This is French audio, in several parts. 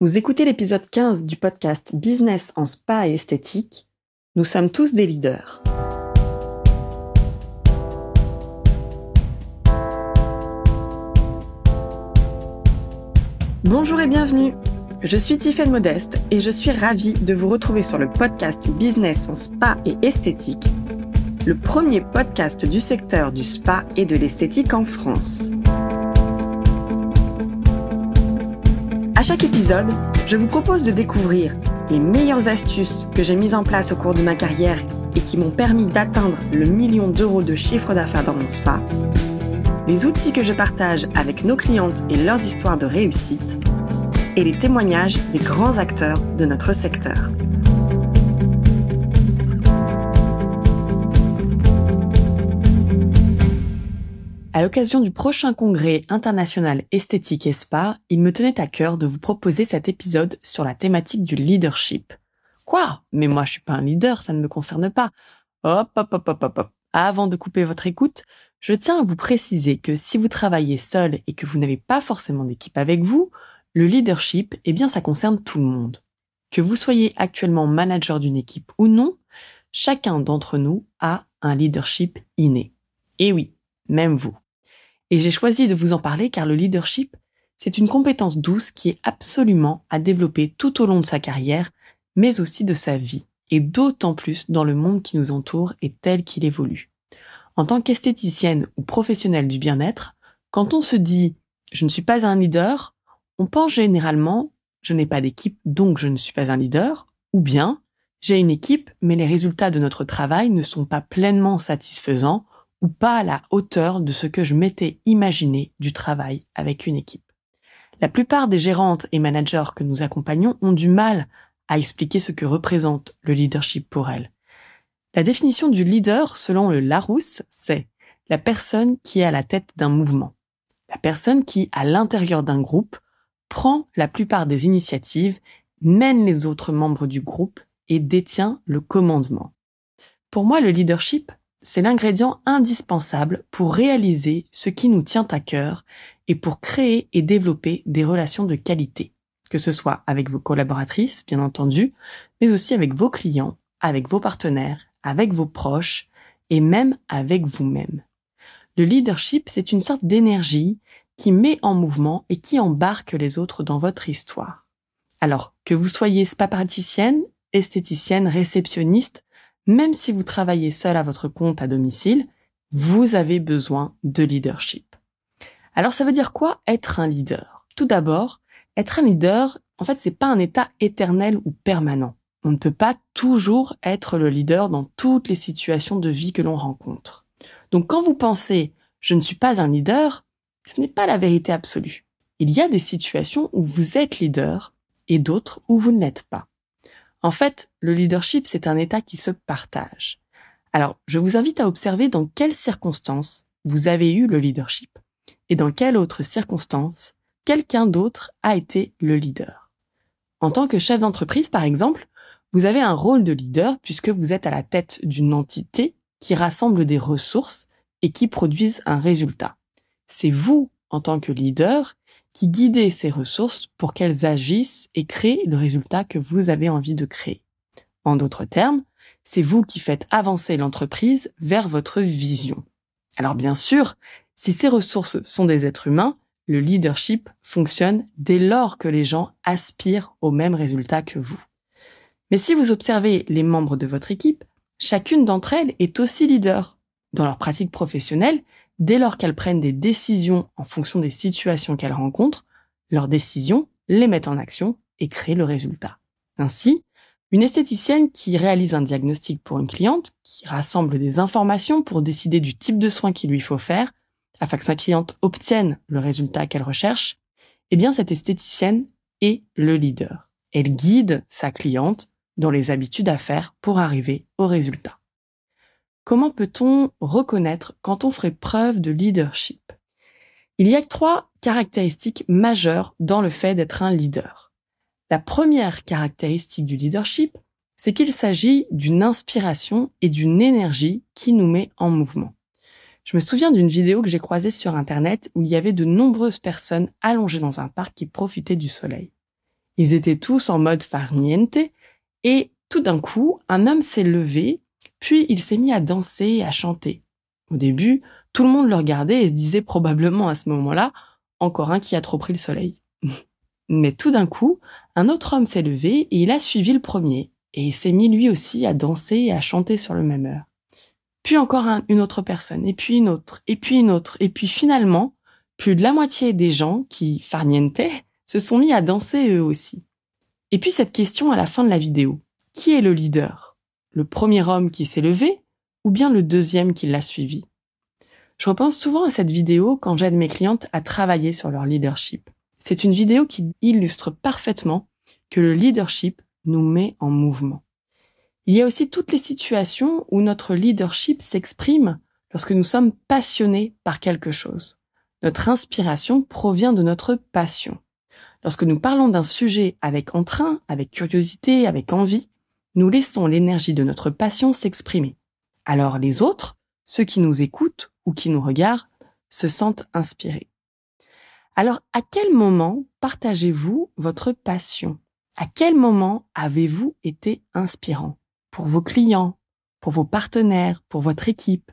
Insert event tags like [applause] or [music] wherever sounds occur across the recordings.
Vous écoutez l'épisode 15 du podcast Business en spa et esthétique. Nous sommes tous des leaders. Bonjour et bienvenue. Je suis Tiffaine Modeste et je suis ravie de vous retrouver sur le podcast Business en spa et esthétique, le premier podcast du secteur du spa et de l'esthétique en France. À chaque épisode, je vous propose de découvrir les meilleures astuces que j'ai mises en place au cours de ma carrière et qui m'ont permis d'atteindre le million d'euros de chiffre d'affaires dans mon spa, les outils que je partage avec nos clientes et leurs histoires de réussite, et les témoignages des grands acteurs de notre secteur. À l'occasion du prochain congrès international esthétique et il me tenait à cœur de vous proposer cet épisode sur la thématique du leadership. Quoi? Mais moi je suis pas un leader, ça ne me concerne pas. Hop, hop, hop, hop, hop, hop. Avant de couper votre écoute, je tiens à vous préciser que si vous travaillez seul et que vous n'avez pas forcément d'équipe avec vous, le leadership, eh bien ça concerne tout le monde. Que vous soyez actuellement manager d'une équipe ou non, chacun d'entre nous a un leadership inné. Et oui, même vous. Et j'ai choisi de vous en parler car le leadership, c'est une compétence douce qui est absolument à développer tout au long de sa carrière, mais aussi de sa vie, et d'autant plus dans le monde qui nous entoure et tel qu'il évolue. En tant qu'esthéticienne ou professionnelle du bien-être, quand on se dit je ne suis pas un leader, on pense généralement je n'ai pas d'équipe donc je ne suis pas un leader, ou bien j'ai une équipe mais les résultats de notre travail ne sont pas pleinement satisfaisants ou pas à la hauteur de ce que je m'étais imaginé du travail avec une équipe. La plupart des gérantes et managers que nous accompagnons ont du mal à expliquer ce que représente le leadership pour elles. La définition du leader, selon le Larousse, c'est la personne qui est à la tête d'un mouvement. La personne qui, à l'intérieur d'un groupe, prend la plupart des initiatives, mène les autres membres du groupe et détient le commandement. Pour moi, le leadership, c'est l'ingrédient indispensable pour réaliser ce qui nous tient à cœur et pour créer et développer des relations de qualité, que ce soit avec vos collaboratrices, bien entendu, mais aussi avec vos clients, avec vos partenaires, avec vos proches et même avec vous-même. Le leadership, c'est une sorte d'énergie qui met en mouvement et qui embarque les autres dans votre histoire. Alors, que vous soyez spa esthéticienne, réceptionniste, même si vous travaillez seul à votre compte à domicile, vous avez besoin de leadership. Alors ça veut dire quoi être un leader? Tout d'abord, être un leader, en fait, c'est pas un état éternel ou permanent. On ne peut pas toujours être le leader dans toutes les situations de vie que l'on rencontre. Donc quand vous pensez je ne suis pas un leader, ce n'est pas la vérité absolue. Il y a des situations où vous êtes leader et d'autres où vous ne l'êtes pas. En fait, le leadership, c'est un état qui se partage. Alors, je vous invite à observer dans quelles circonstances vous avez eu le leadership et dans quelles autres circonstances quelqu'un d'autre a été le leader. En tant que chef d'entreprise, par exemple, vous avez un rôle de leader puisque vous êtes à la tête d'une entité qui rassemble des ressources et qui produisent un résultat. C'est vous, en tant que leader, qui guidez ces ressources pour qu'elles agissent et créent le résultat que vous avez envie de créer. En d'autres termes, c'est vous qui faites avancer l'entreprise vers votre vision. Alors bien sûr, si ces ressources sont des êtres humains, le leadership fonctionne dès lors que les gens aspirent au même résultat que vous. Mais si vous observez les membres de votre équipe, chacune d'entre elles est aussi leader. Dans leur pratique professionnelle, dès lors qu'elles prennent des décisions en fonction des situations qu'elles rencontrent, leurs décisions les mettent en action et créent le résultat. Ainsi, une esthéticienne qui réalise un diagnostic pour une cliente, qui rassemble des informations pour décider du type de soin qu'il lui faut faire, afin que sa cliente obtienne le résultat qu'elle recherche, eh bien cette esthéticienne est le leader. Elle guide sa cliente dans les habitudes à faire pour arriver au résultat. Comment peut-on reconnaître quand on ferait preuve de leadership? Il y a trois caractéristiques majeures dans le fait d'être un leader. La première caractéristique du leadership, c'est qu'il s'agit d'une inspiration et d'une énergie qui nous met en mouvement. Je me souviens d'une vidéo que j'ai croisée sur Internet où il y avait de nombreuses personnes allongées dans un parc qui profitaient du soleil. Ils étaient tous en mode farniente et tout d'un coup, un homme s'est levé, puis il s'est mis à danser et à chanter. Au début, tout le monde le regardait et se disait probablement à ce moment-là, encore un qui a trop pris le soleil. [laughs] Mais tout d'un coup, un autre homme s'est levé et il a suivi le premier, et il s'est mis lui aussi à danser et à chanter sur le même heure. Puis encore une autre personne, et puis une autre, et puis une autre, et puis finalement, plus de la moitié des gens qui farnientaient se sont mis à danser eux aussi. Et puis cette question à la fin de la vidéo. Qui est le leader? Le premier homme qui s'est levé ou bien le deuxième qui l'a suivi Je repense souvent à cette vidéo quand j'aide mes clientes à travailler sur leur leadership. C'est une vidéo qui illustre parfaitement que le leadership nous met en mouvement. Il y a aussi toutes les situations où notre leadership s'exprime lorsque nous sommes passionnés par quelque chose. Notre inspiration provient de notre passion. Lorsque nous parlons d'un sujet avec entrain, avec curiosité, avec envie, nous laissons l'énergie de notre passion s'exprimer. Alors les autres, ceux qui nous écoutent ou qui nous regardent, se sentent inspirés. Alors à quel moment partagez-vous votre passion? À quel moment avez-vous été inspirant? Pour vos clients, pour vos partenaires, pour votre équipe,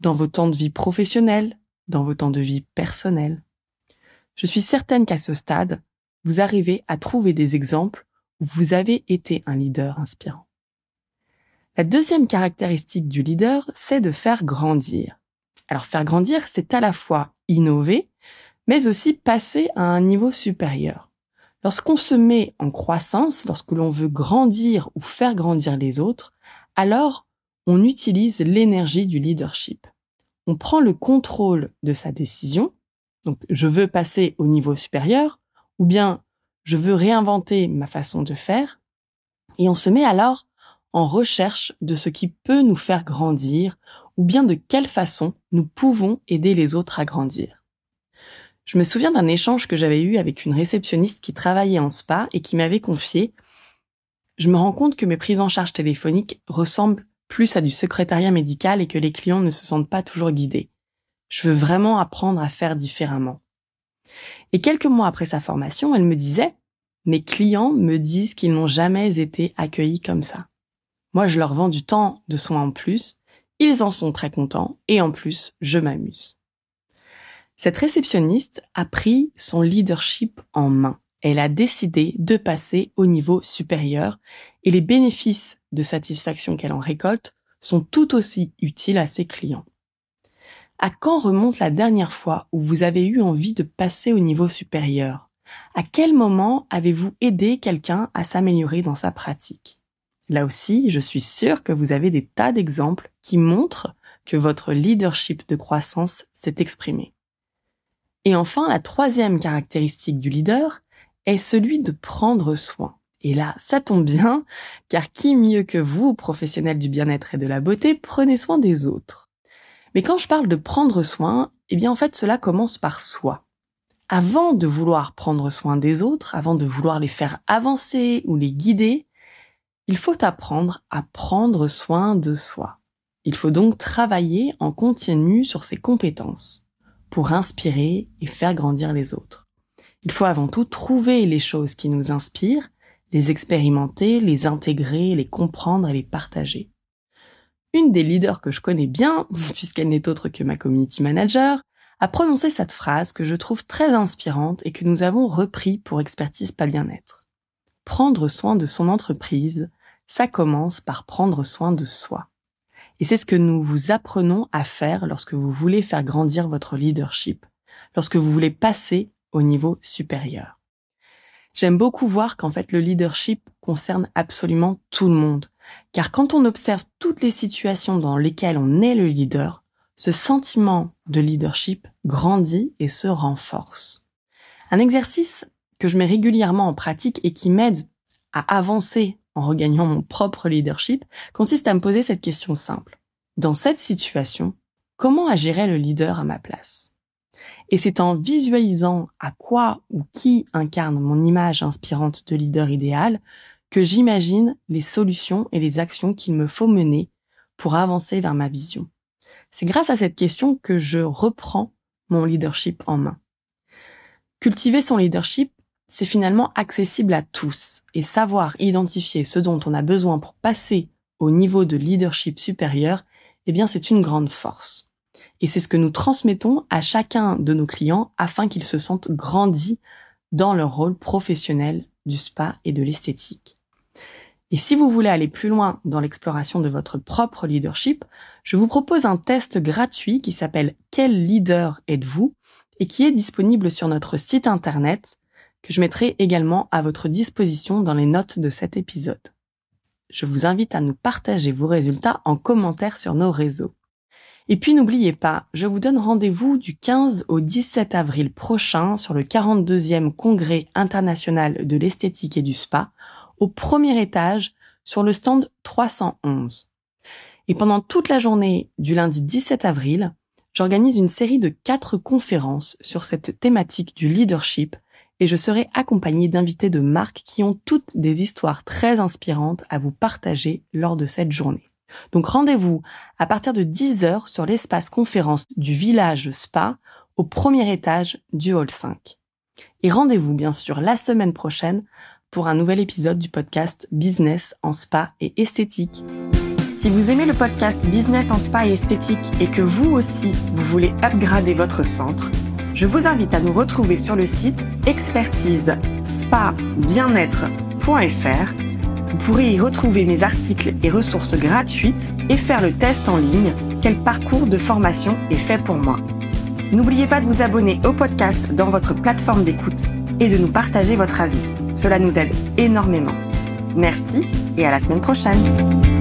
dans vos temps de vie professionnels, dans vos temps de vie personnels? Je suis certaine qu'à ce stade, vous arrivez à trouver des exemples vous avez été un leader inspirant. La deuxième caractéristique du leader, c'est de faire grandir. Alors faire grandir, c'est à la fois innover, mais aussi passer à un niveau supérieur. Lorsqu'on se met en croissance, lorsque l'on veut grandir ou faire grandir les autres, alors on utilise l'énergie du leadership. On prend le contrôle de sa décision, donc je veux passer au niveau supérieur, ou bien je veux réinventer ma façon de faire, et on se met alors en recherche de ce qui peut nous faire grandir, ou bien de quelle façon nous pouvons aider les autres à grandir. Je me souviens d'un échange que j'avais eu avec une réceptionniste qui travaillait en spa et qui m'avait confié Je me rends compte que mes prises en charge téléphoniques ressemblent plus à du secrétariat médical et que les clients ne se sentent pas toujours guidés. Je veux vraiment apprendre à faire différemment. Et quelques mois après sa formation, elle me disait, mes clients me disent qu'ils n'ont jamais été accueillis comme ça. Moi, je leur vends du temps de soins en plus, ils en sont très contents, et en plus, je m'amuse. Cette réceptionniste a pris son leadership en main. Elle a décidé de passer au niveau supérieur, et les bénéfices de satisfaction qu'elle en récolte sont tout aussi utiles à ses clients. À quand remonte la dernière fois où vous avez eu envie de passer au niveau supérieur? À quel moment avez-vous aidé quelqu'un à s'améliorer dans sa pratique? Là aussi, je suis sûre que vous avez des tas d'exemples qui montrent que votre leadership de croissance s'est exprimé. Et enfin, la troisième caractéristique du leader est celui de prendre soin. Et là, ça tombe bien, car qui mieux que vous, professionnels du bien-être et de la beauté, prenez soin des autres. Mais quand je parle de prendre soin, eh bien en fait cela commence par soi. Avant de vouloir prendre soin des autres, avant de vouloir les faire avancer ou les guider, il faut apprendre à prendre soin de soi. Il faut donc travailler en continu sur ses compétences pour inspirer et faire grandir les autres. Il faut avant tout trouver les choses qui nous inspirent, les expérimenter, les intégrer, les comprendre et les partager une des leaders que je connais bien, [laughs] puisqu'elle n'est autre que ma community manager, a prononcé cette phrase que je trouve très inspirante et que nous avons repris pour expertise pas bien-être. Prendre soin de son entreprise, ça commence par prendre soin de soi. Et c'est ce que nous vous apprenons à faire lorsque vous voulez faire grandir votre leadership, lorsque vous voulez passer au niveau supérieur. J'aime beaucoup voir qu'en fait le leadership concerne absolument tout le monde. Car quand on observe toutes les situations dans lesquelles on est le leader, ce sentiment de leadership grandit et se renforce. Un exercice que je mets régulièrement en pratique et qui m'aide à avancer en regagnant mon propre leadership consiste à me poser cette question simple. Dans cette situation, comment agirait le leader à ma place? Et c'est en visualisant à quoi ou qui incarne mon image inspirante de leader idéal que j'imagine les solutions et les actions qu'il me faut mener pour avancer vers ma vision. C'est grâce à cette question que je reprends mon leadership en main. Cultiver son leadership, c'est finalement accessible à tous et savoir identifier ce dont on a besoin pour passer au niveau de leadership supérieur, eh bien c'est une grande force. Et c'est ce que nous transmettons à chacun de nos clients afin qu'ils se sentent grandis dans leur rôle professionnel du spa et de l'esthétique. Et si vous voulez aller plus loin dans l'exploration de votre propre leadership, je vous propose un test gratuit qui s'appelle Quel leader êtes-vous et qui est disponible sur notre site internet que je mettrai également à votre disposition dans les notes de cet épisode. Je vous invite à nous partager vos résultats en commentaire sur nos réseaux. Et puis n'oubliez pas, je vous donne rendez-vous du 15 au 17 avril prochain sur le 42e congrès international de l'esthétique et du spa au premier étage sur le stand 311. Et pendant toute la journée du lundi 17 avril, j'organise une série de quatre conférences sur cette thématique du leadership et je serai accompagnée d'invités de marques qui ont toutes des histoires très inspirantes à vous partager lors de cette journée. Donc rendez-vous à partir de 10h sur l'espace conférence du village Spa au premier étage du hall 5. Et rendez-vous bien sûr la semaine prochaine pour un nouvel épisode du podcast Business en spa et esthétique. Si vous aimez le podcast Business en spa et esthétique et que vous aussi vous voulez upgrader votre centre, je vous invite à nous retrouver sur le site expertise spa bien-être.fr vous pourrez y retrouver mes articles et ressources gratuites et faire le test en ligne Quel parcours de formation est fait pour moi. N'oubliez pas de vous abonner au podcast dans votre plateforme d'écoute et de nous partager votre avis. Cela nous aide énormément. Merci et à la semaine prochaine.